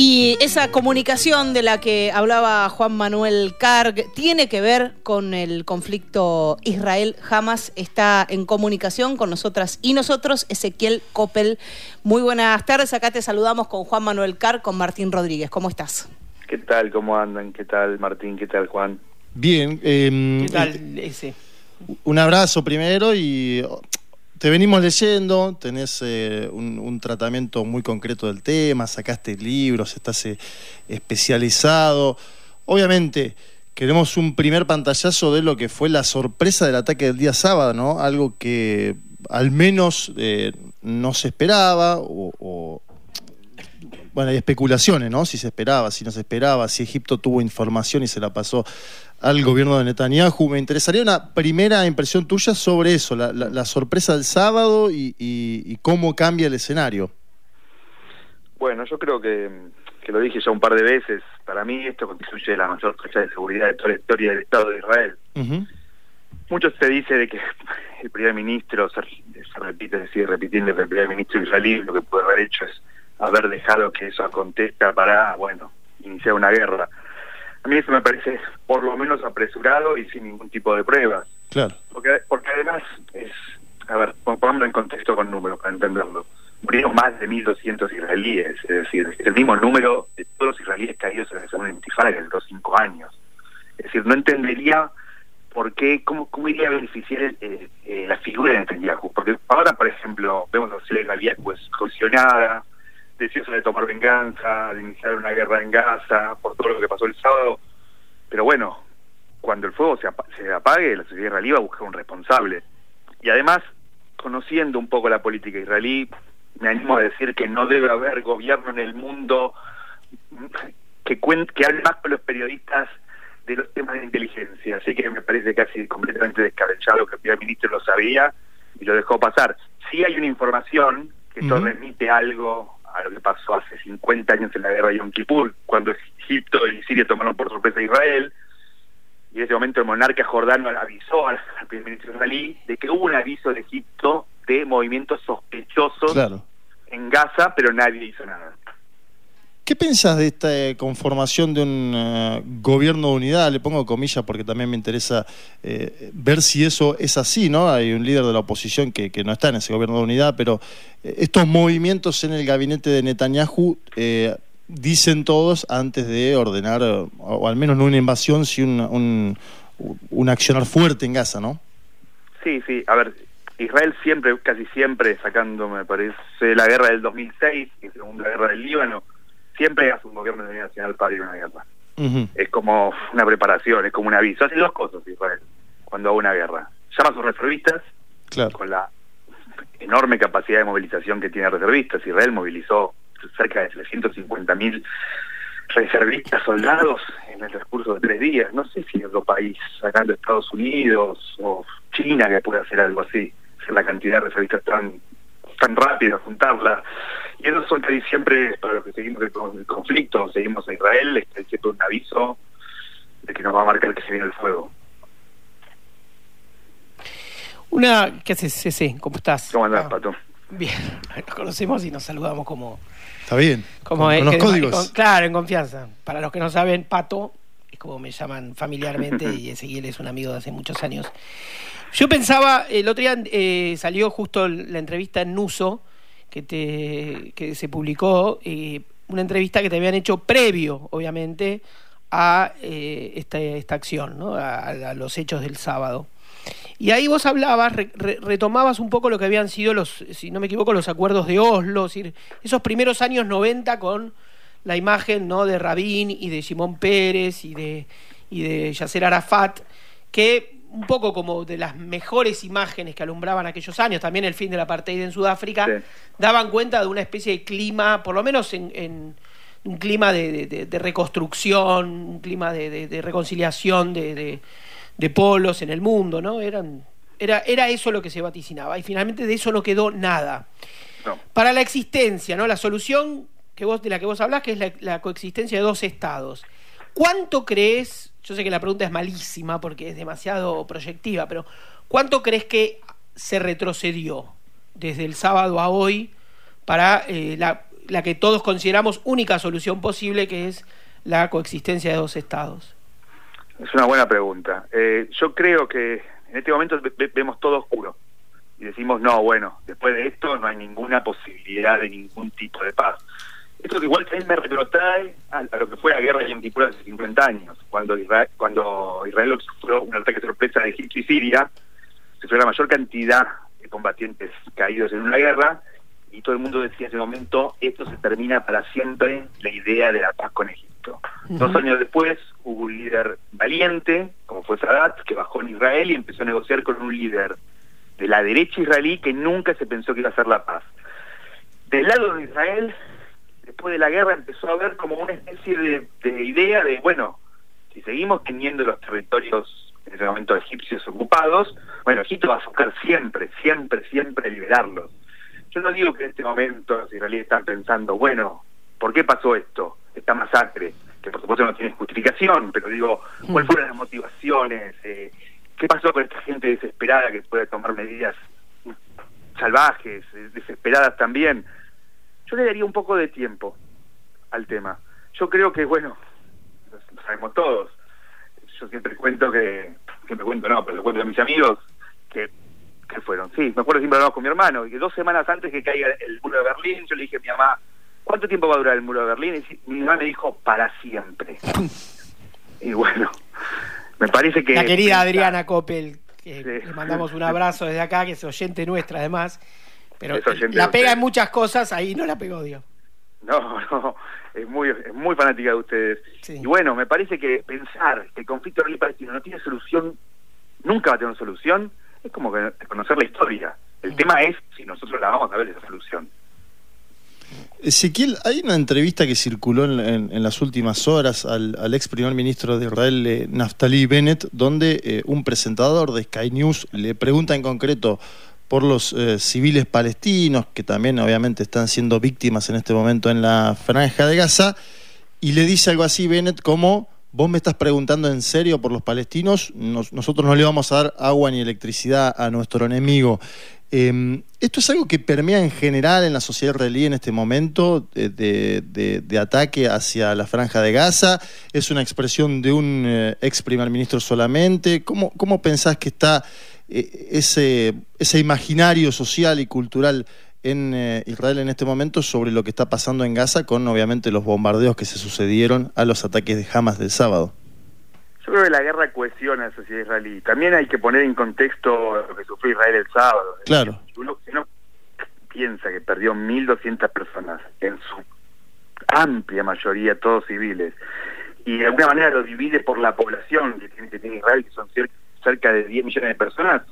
Y esa comunicación de la que hablaba Juan Manuel Carg tiene que ver con el conflicto Israel-Hamas. Está en comunicación con nosotras y nosotros, Ezequiel Coppel. Muy buenas tardes. Acá te saludamos con Juan Manuel Carg, con Martín Rodríguez. ¿Cómo estás? ¿Qué tal? ¿Cómo andan? ¿Qué tal, Martín? ¿Qué tal, Juan? Bien. Eh, ¿Qué tal ese? Un abrazo primero y te venimos leyendo, tenés eh, un, tratamiento muy concreto del tema, sacaste libros, estás eh, especializado. Obviamente, queremos un primer pantallazo de lo que fue la sorpresa del ataque del día sábado, ¿no? Algo que al menos eh, no se esperaba, o, bueno, hay especulaciones, ¿no? Si se esperaba, si no se esperaba, si Egipto tuvo información y se la pasó al gobierno de Netanyahu. Me interesaría una primera impresión tuya sobre eso, la, sorpresa del sábado y, cómo cambia el escenario. Bueno, yo creo que, lo dije ya un par de veces, para mí esto constituye la mayor fecha de seguridad de toda la historia del Estado de Israel. Mucho se dice de que el primer ministro, se, repite, sigue repitiendo que el primer ministro israelí lo que puede haber hecho es haber dejado que eso acontezca para, bueno, iniciar una guerra. A mí eso me parece por lo menos apresurado y sin ningún tipo de pruebas. Claro. Porque, porque además es, a ver, pongámoslo en contexto con números para entenderlo. Murieron más de 1.200 israelíes, es decir, es el mismo número de todos los israelíes caídos en el segundo intifada en los cinco años. Es decir, no entendería por qué, cómo, cómo iría a beneficiar eh, eh, la figura de Netanyahu. Porque ahora, por ejemplo, vemos a Celia Gaviat pues cohesionada, deseosa de tomar venganza, de iniciar una guerra en Gaza, por todo lo que pasó el sábado. Pero bueno, cuando el fuego se, se apague, la sociedad israelí va a buscar un responsable. Y además, conociendo un poco la política israelí, me animo a decir que no debe haber gobierno en el mundo que, que hable más con los periodistas de los temas de inteligencia. Así que me parece casi completamente descabellado que el primer ministro lo sabía y lo dejó pasar. Si hay una información que esto remite algo a lo que pasó hace 50 años en la guerra de Yom Kippur, cuando Egipto y Siria tomaron por sorpresa a Israel, y en ese momento el monarca jordano avisó al, primer ministro israelí de que hubo un aviso de Egipto de movimientos sospechosos en Gaza, pero nadie hizo nada. ¿Qué piensas de esta eh, conformación de un eh, gobierno de unidad? Le pongo comillas porque también me interesa eh, ver si eso es así, ¿no? Hay un líder de la oposición que, no está en ese gobierno de unidad, pero estos movimientos en el gabinete de Netanyahu dicen todos antes de ordenar, o, al menos no una invasión, sino un, un, accionar fuerte en Gaza, ¿no? Sí, sí. A ver, Israel siempre, casi siempre, sacando, me parece, la guerra del 2006, la segunda guerra del Líbano, siempre hace un gobierno de unidad nacional para ir a una guerra. Es como una preparación, es como un aviso. Hace dos cosas Israel cuando haga una guerra. Llama a sus reservistas con la enorme capacidad de movilización que tiene reservistas. Israel movilizó cerca de 350.000 reservistas soldados en el transcurso de tres días. No sé si otro país, sacando Estados Unidos o China, que puede hacer algo así, la cantidad de reservistas tan tan rápida, juntarla. Y eso son casi siempre, para los que seguimos el, conflicto, seguimos a Israel, es siempre un aviso de que nos va a marcar que se viene el fuego. Una, ¿qué haces, sí ¿Cómo estás? ¿Cómo andás, ah, Pato? Bien, nos conocemos y nos saludamos como... Está bien, como con, los códigos. claro, en confianza. Para los que no saben, Pato es como me llaman familiarmente y Ezequiel es un amigo de hace muchos años. Yo pensaba, el otro día eh, salió justo la entrevista en Nuso, que, te, que se publicó, eh, una entrevista que te habían hecho previo, obviamente, a eh, esta, esta, acción, ¿no? a, los hechos del sábado. Y ahí vos hablabas, retomabas un poco lo que habían sido los, si no me equivoco, los acuerdos de Oslo, esos primeros años 90 con la imagen ¿no? de Rabin y de Simón Pérez y de, y de Yasser Arafat, que un poco como de las mejores imágenes que alumbraban aquellos años, también el fin de la apartheid en Sudáfrica, daban cuenta de una especie de clima, por lo menos en, un clima de, reconstrucción, un clima de, reconciliación de, polos en el mundo, ¿no? Eran, era, era eso lo que se vaticinaba y finalmente de eso no quedó nada. Para la existencia, ¿no? La solución que vos, de la que vos hablás, que es la coexistencia de dos estados. ¿Cuánto crees yo sé que la pregunta es malísima porque es demasiado proyectiva, pero ¿cuánto crees que se retrocedió desde el sábado a hoy para eh, la, la que todos consideramos única solución posible, que es la coexistencia de dos estados? Es una buena pregunta. Eh, yo creo que en este momento vemos todo oscuro y decimos, no, bueno, después de esto no hay ninguna posibilidad de ningún tipo de paz. Esto que igual también me retrotrae a, lo que fue la guerra de Yom hace 50 años, cuando Israel, cuando Israel sufrió un ataque sorpresa de Egipto y Siria, fue la mayor cantidad de combatientes caídos en una guerra, y todo el mundo decía en ese momento, esto se termina para siempre la idea de la paz con Egipto. Dos años después hubo un líder valiente, como fue Sadat, que bajó en Israel y empezó a negociar con un líder de la derecha israelí que nunca se pensó que iba a ser la paz. Del lado de Israel, después de la guerra empezó a haber como una especie de, idea de, bueno, si seguimos teniendo los territorios en ese momento egipcios ocupados, bueno, Egipto va a buscar siempre, siempre, siempre liberarlos. Yo no digo que en este momento los israelíes están pensando, bueno, ¿por qué pasó esto, esta masacre? Que por supuesto no tiene justificación, pero digo, ¿cuáles fueron las motivaciones? Eh, ¿Qué pasó con esta gente desesperada que puede tomar medidas salvajes, eh, desesperadas también? Yo le daría un poco de tiempo al tema. Yo creo que, bueno, lo sabemos todos. Yo siempre cuento que, siempre cuento, no, pero lo cuento a mis amigos, que, que fueron. Sí, me acuerdo siempre hablamos con mi hermano, y que dos semanas antes que caiga el muro de Berlín, yo le dije a mi mamá, ¿cuánto tiempo va a durar el muro de Berlín? Y mi mamá me dijo, para siempre. y bueno, me parece que... La querida Adriana Coppel, que le mandamos un abrazo desde acá, que es oyente nuestra además, pero la pega en muchas cosas, ahí no la pegó, Dios. No, no, es muy, es muy fanática de ustedes. Y bueno, me parece que pensar que el conflicto israelí-palestino no tiene solución, nunca va a tener solución, es como que conocer la historia. El tema es si nosotros la vamos a ver esa solución. Ezequiel, hay una entrevista que circuló en, las últimas horas al, ex primer ministro de Israel, eh, Naftali Bennett, donde eh, un presentador de Sky News le pregunta en concreto por los eh, civiles palestinos, que también obviamente están siendo víctimas en este momento en la franja de Gaza, y le dice algo así Bennett como, vos me estás preguntando en serio por los palestinos, nosotros no le vamos a dar agua ni electricidad a nuestro enemigo. Em, esto es algo que permea en general en la sociedad israelí en este momento de, ataque hacia la franja de Gaza. Es una expresión de un eh, ex primer ministro solamente. ¿Cómo, cómo pensás que está eh, ese, ese imaginario social y cultural en eh, Israel en este momento sobre lo que está pasando en Gaza con obviamente los bombardeos que se sucedieron a los ataques de Hamas del sábado? Yo creo que la guerra cohesiona a la sociedad israelí. También hay que poner en contexto lo que sufrió Israel el sábado. Claro. Uno, uno piensa que perdió 1.200 personas, en su amplia mayoría todos civiles, y de alguna manera lo divide por la población que tiene, que tiene Israel, que son cerca de 10 millones de personas,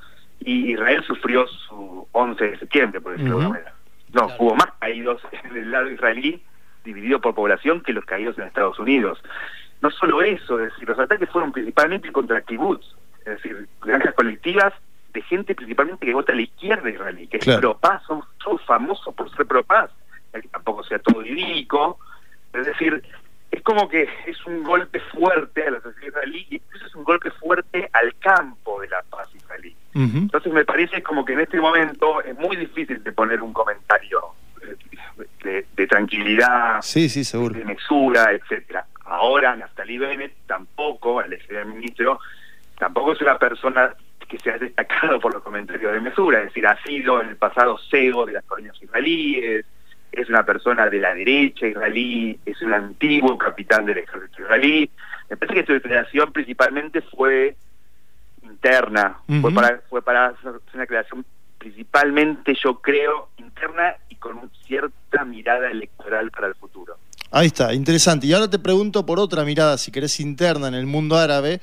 y Israel sufrió su 11 de septiembre, por decirlo de alguna manera. No, hubo más caídos en el lado israelí, dividido por población, que los caídos en Estados Unidos. No solo eso, es decir, los ataques fueron principalmente contra kibbutz, es decir, granjas colectivas de gente principalmente que vota a la izquierda israelí, que es pro-paz, son, famosos por ser pro-paz, que tampoco sea todo idílico, es decir, es como que es un golpe fuerte a la sociedad israelí y incluso es un golpe fuerte al campo de la paz israelí. Entonces me parece como que en este momento es muy difícil de poner un comentario eh, de, tranquilidad, sí, sí, seguro. de mesura, etcétera. Ahora Naftali Bennett tampoco, el ex ministro, tampoco es una persona que se ha destacado por los comentarios de mesura, es decir, ha sido en el pasado CEO de las colonias israelíes, es una persona de la derecha israelí, es un antiguo capitán del ejército israelí. Me parece que su declaración principalmente fue interna, fue para fue para hacer una declaración principalmente, yo creo, interna y con cierta mirada electoral para el futuro. Ahí está, interesante. Y ahora te pregunto por otra mirada, si querés, interna en el mundo árabe,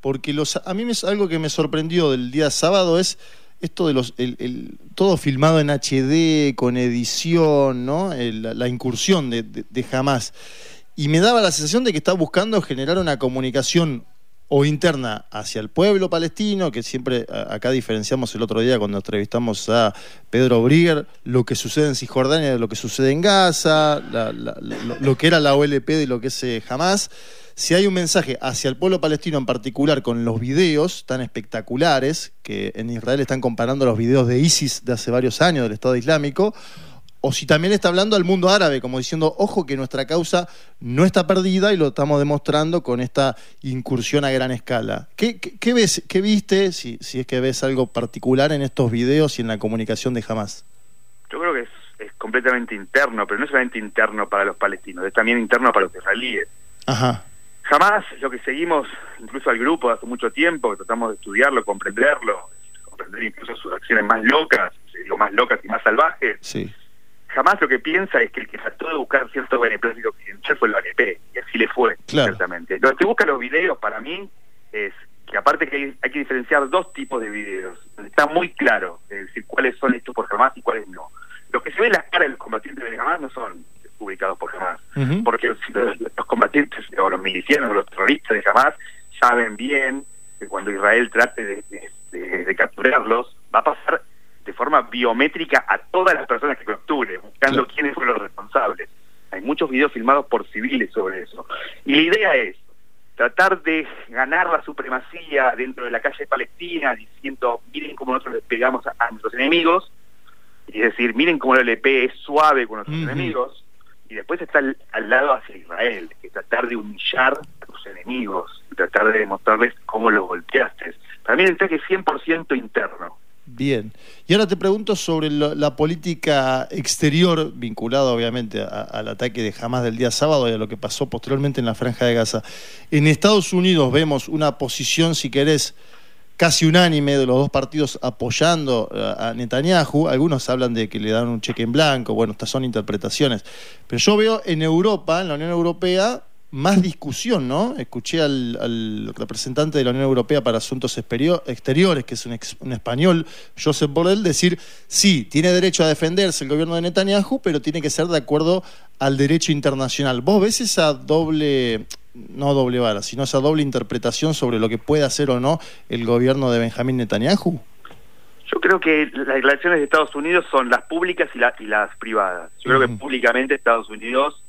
porque los, a mí es algo que me sorprendió del día sábado es esto de los el, todo filmado en HD con edición, ¿no? la incursión de, de, de Hamas. Y me daba la sensación de que estaba buscando generar una comunicación o interna hacia el pueblo palestino, que siempre acá diferenciamos el otro día cuando entrevistamos a Pedro Brigger, lo que sucede en Cisjordania de lo que sucede en Gaza, lo, que era la OLP de lo que es eh, Hamas. Si hay un mensaje hacia el pueblo palestino en particular con los videos tan espectaculares, que en Israel están comparando los videos de ISIS de hace varios años del Estado Islámico, o si también está hablando al mundo árabe, como diciendo, ojo que nuestra causa no está perdida y lo estamos demostrando con esta incursión a gran escala. ¿Qué, qué, ves, qué viste, si, si es que ves algo particular en estos videos y en la comunicación de Hamas? Yo creo que es, es completamente interno, pero no solamente interno para los palestinos, es también interno para los israelíes. Ajá. Jamás lo que seguimos, incluso al grupo hace mucho tiempo, que tratamos de estudiarlo, comprenderlo, comprender incluso sus acciones más locas, lo más locas y más salvajes, sí jamás lo que piensa es que el que trató de buscar cierto beneplácito occidental fue el ANP, y así le fue, ciertamente. Lo que busca los videos, para mí, es que aparte que hay, que diferenciar dos tipos de videos, está muy claro, es decir, cuáles son estos por jamás y cuáles no. Lo que se ve en las caras de los combatientes de jamás no son publicados por jamás, porque los, combatientes o los milicianos o los terroristas de jamás saben bien que cuando Israel trate de capturarlos, va a pasar de forma biométrica a todas las personas que buscando quiénes fueron los responsables. Hay muchos videos filmados por civiles sobre eso. Y la idea es tratar de ganar la supremacía dentro de la calle palestina, diciendo, miren cómo nosotros le pegamos a, nuestros enemigos, y decir, miren cómo el LP es suave con nuestros enemigos, y después está al, lado hacia Israel, que tratar de humillar a tus enemigos, y tratar de demostrarles cómo los golpeaste. Para mí el ataque es 100% interno. Bien. Y ahora te pregunto sobre la política exterior, vinculada obviamente al ataque de Hamas del día sábado y a lo que pasó posteriormente en la Franja de Gaza. En Estados Unidos vemos una posición, si querés, casi unánime de los dos partidos apoyando a Netanyahu. Algunos hablan de que le dan un cheque en blanco. Bueno, estas son interpretaciones. Pero yo veo en Europa, en la Unión Europea, más discusión, ¿no? Escuché al, representante de la Unión Europea para Asuntos Exteriores, que es un, español, Josep Borrell, decir, sí, tiene derecho a defenderse el gobierno de Netanyahu, pero tiene que ser de acuerdo al derecho internacional. ¿Vos ves esa doble, no doble vara, sino esa doble interpretación sobre lo que puede hacer o no el gobierno de Benjamín Netanyahu? Yo creo que las declaraciones de Estados Unidos son las públicas y, y las privadas. Yo creo que públicamente Estados Unidos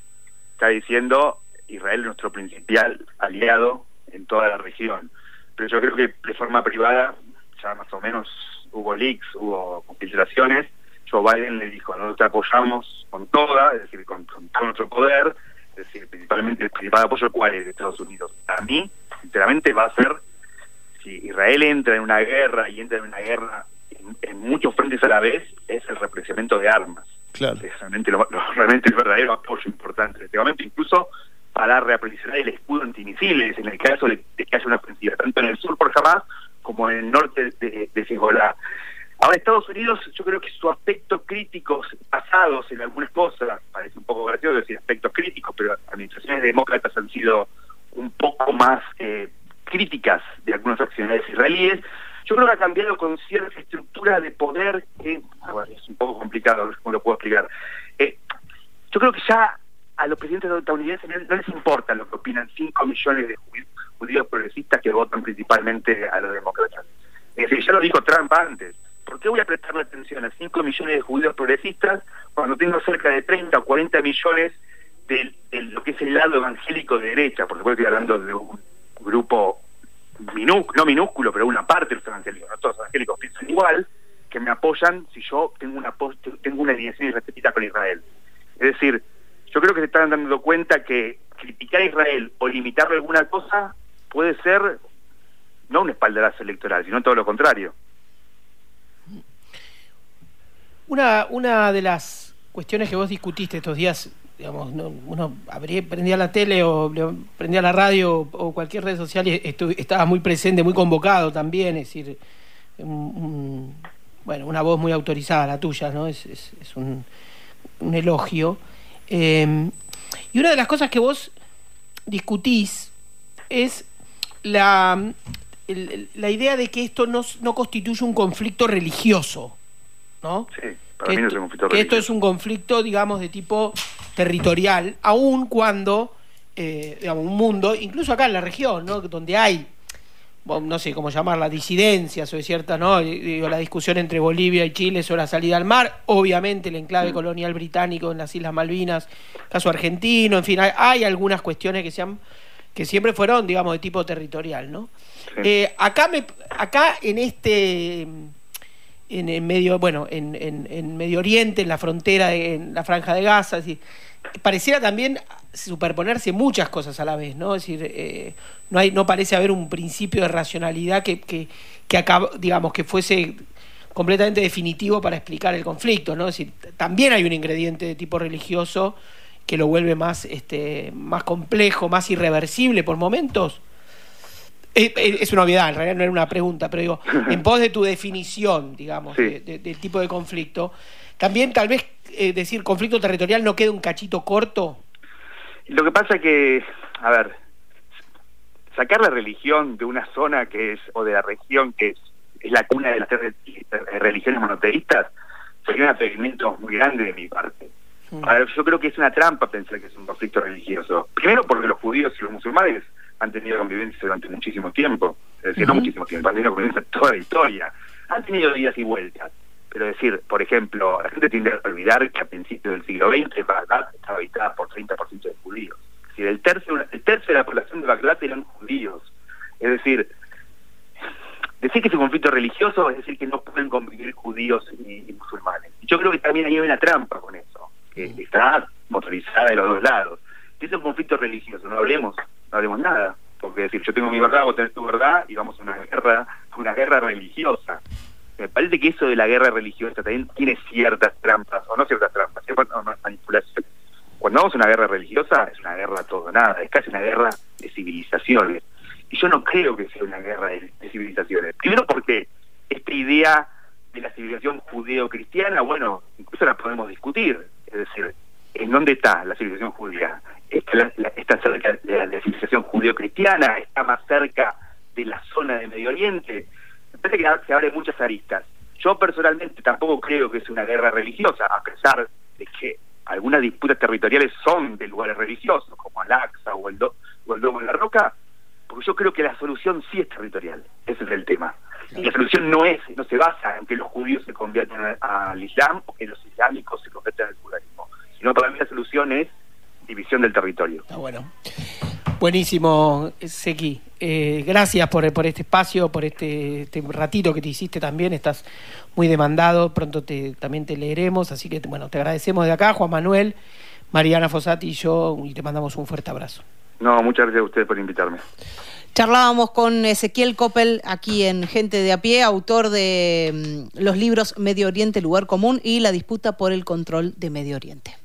está diciendo Israel es nuestro principal aliado en toda la región. Pero yo creo que de forma privada, ya más o menos hubo leaks, hubo filtraciones. Joe Biden le dijo, nosotros te apoyamos con toda, es decir, con, todo nuestro poder, es decir, principalmente el principal apoyo cuál es de Estados Unidos. A mí, sinceramente, va a ser, si Israel entra en una guerra y entra en una guerra en, muchos frentes a la vez, es el represamiento de armas. Claro. Es realmente, lo, realmente el verdadero apoyo importante. En este momento, incluso para reaprovisionar el escudo antimisiles en el caso de, que haya una ofensiva, tanto en el sur por Hamas como en el norte de, de Ahora, Estados Unidos, yo creo que su aspecto críticos pasados en algunas cosas, parece un poco gracioso decir aspectos críticos, pero administraciones demócratas han sido un poco más eh, críticas de algunas acciones israelíes. Yo creo que ha cambiado con cierta estructura de poder que, es un poco complicado, cómo lo puedo explicar. Eh, yo creo que ya a los presidentes estadounidenses no les importa lo que opinan 5 millones de judíos progresistas que votan principalmente a los demócratas. Es decir, ya lo dijo Trump antes. ¿Por qué voy a prestarle atención a 5 millones de judíos progresistas cuando tengo cerca de 30 o 40 millones de, lo que es el lado evangélico de derecha? Por supuesto, estoy hablando de un grupo no minúsculo, pero una parte de los evangélicos. No todos los evangélicos piensan igual, que me apoyan si yo tengo una tengo una alineación irrespetita con Israel. Es decir, yo creo que se están dando cuenta que criticar a Israel o limitarle alguna cosa puede ser no un espaldarazo electoral, sino todo lo contrario. Una, una de las cuestiones que vos discutiste estos días, digamos, uno abría, prendía la tele o prendía la radio o cualquier red social y estaba muy presente, muy convocado también, es decir, bueno, una voz muy autorizada, la tuya, ¿no? Es, es, es un, un elogio. Em, y una de las cosas que vos discutís es la, la idea de que esto no, no, constituye un conflicto religioso, ¿no? Sí, para mí no es un conflicto que esto es un conflicto, digamos, de tipo territorial, aun cuando, eh, digamos, un mundo, incluso acá en la región, ¿no? Donde hay no sé cómo llamarla, disidencias o cierta, ¿no? Digo, la discusión entre Bolivia y Chile sobre la salida al mar, obviamente el enclave mm. colonial británico en las Islas Malvinas, caso argentino, en fin, hay, algunas cuestiones que se que siempre fueron, digamos, de tipo territorial, ¿no? Eh, acá me, acá en este en, medio, bueno, en, en, Medio Oriente, en la frontera, en la franja de Gaza. Pareciera también superponerse muchas cosas a la vez, ¿no? Es decir, eh, no hay, no parece haber un principio de racionalidad que, que, que digamos, que fuese completamente definitivo para explicar el conflicto, ¿no? Es decir, también hay un ingrediente de tipo religioso que lo vuelve más, este, más complejo, más irreversible por momentos. Es, una obviedad, en realidad no era una pregunta, pero digo, en pos de tu definición, digamos, del tipo de conflicto, también tal vez eh, decir conflicto territorial no queda un cachito corto. Lo que pasa es que, a ver, sacar la religión de una zona que es, o de la región que es, es la cuna de las religiones monoteístas, sería un atrevimiento muy grande de mi parte. Mm. yo creo que es una trampa pensar que es un conflicto religioso. Primero porque los judíos y los musulmanes han tenido convivencia durante muchísimo tiempo, es decir, no muchísimo tiempo, han tenido convivencia toda la historia, han tenido días y vueltas. Pero decir, por ejemplo, la gente tiende a olvidar que a principios del siglo XX Bagdad estaba habitada por 30% de judíos. Es decir, el tercio, el tercio de la población de Bagdad eran judíos. Es decir, decir que es un conflicto religioso es decir que no pueden convivir judíos y, musulmanes. Yo creo que también hay una trampa con eso, que está motorizada de los dos lados. Si es un conflicto religioso, no hablemos no haremos nada. Porque decir, yo tengo mi verdad, vos tenés tu verdad, y vamos a una guerra, una guerra religiosa. Me parece que eso de la guerra religiosa también tiene ciertas trampas, o no ciertas trampas, ciertas manipulaciones. Cuando vamos a una guerra religiosa, es una guerra todo nada, es casi una guerra de civilizaciones. Y yo no creo que sea una guerra de, civilizaciones. Primero porque esta idea de la civilización judeo-cristiana, bueno, incluso la podemos discutir. Es decir, ¿en dónde está la civilización judía? está, está cerca de la, civilización judío-cristiana, está más cerca de la zona de Medio Oriente. Parece que se abren muchas aristas. Yo personalmente tampoco creo que es una guerra religiosa, a pesar de que algunas disputas territoriales son de lugares religiosos, como Al-Aqsa o el, o el Domo de la Roca, porque yo creo que la solución sí es territorial, ese es el tema. Y la solución no es, no se basa en que los judíos se conviertan al Islam o que los islámicos se conviertan al judaísmo, sino para mí la solución es división del territorio. Bueno. Buenísimo, Seki. Eh, gracias por, por, este espacio, por este, este, ratito que te hiciste también. Estás muy demandado, pronto te, también te leeremos. Así que, bueno, te agradecemos de acá, Juan Manuel, Mariana Fosati y yo, y te mandamos un fuerte abrazo. No, muchas gracias a ustedes por invitarme. Charlábamos con Ezequiel Coppel aquí en Gente de a pie, autor de mm, los libros Medio Oriente, Lugar Común y La disputa por el control de Medio Oriente.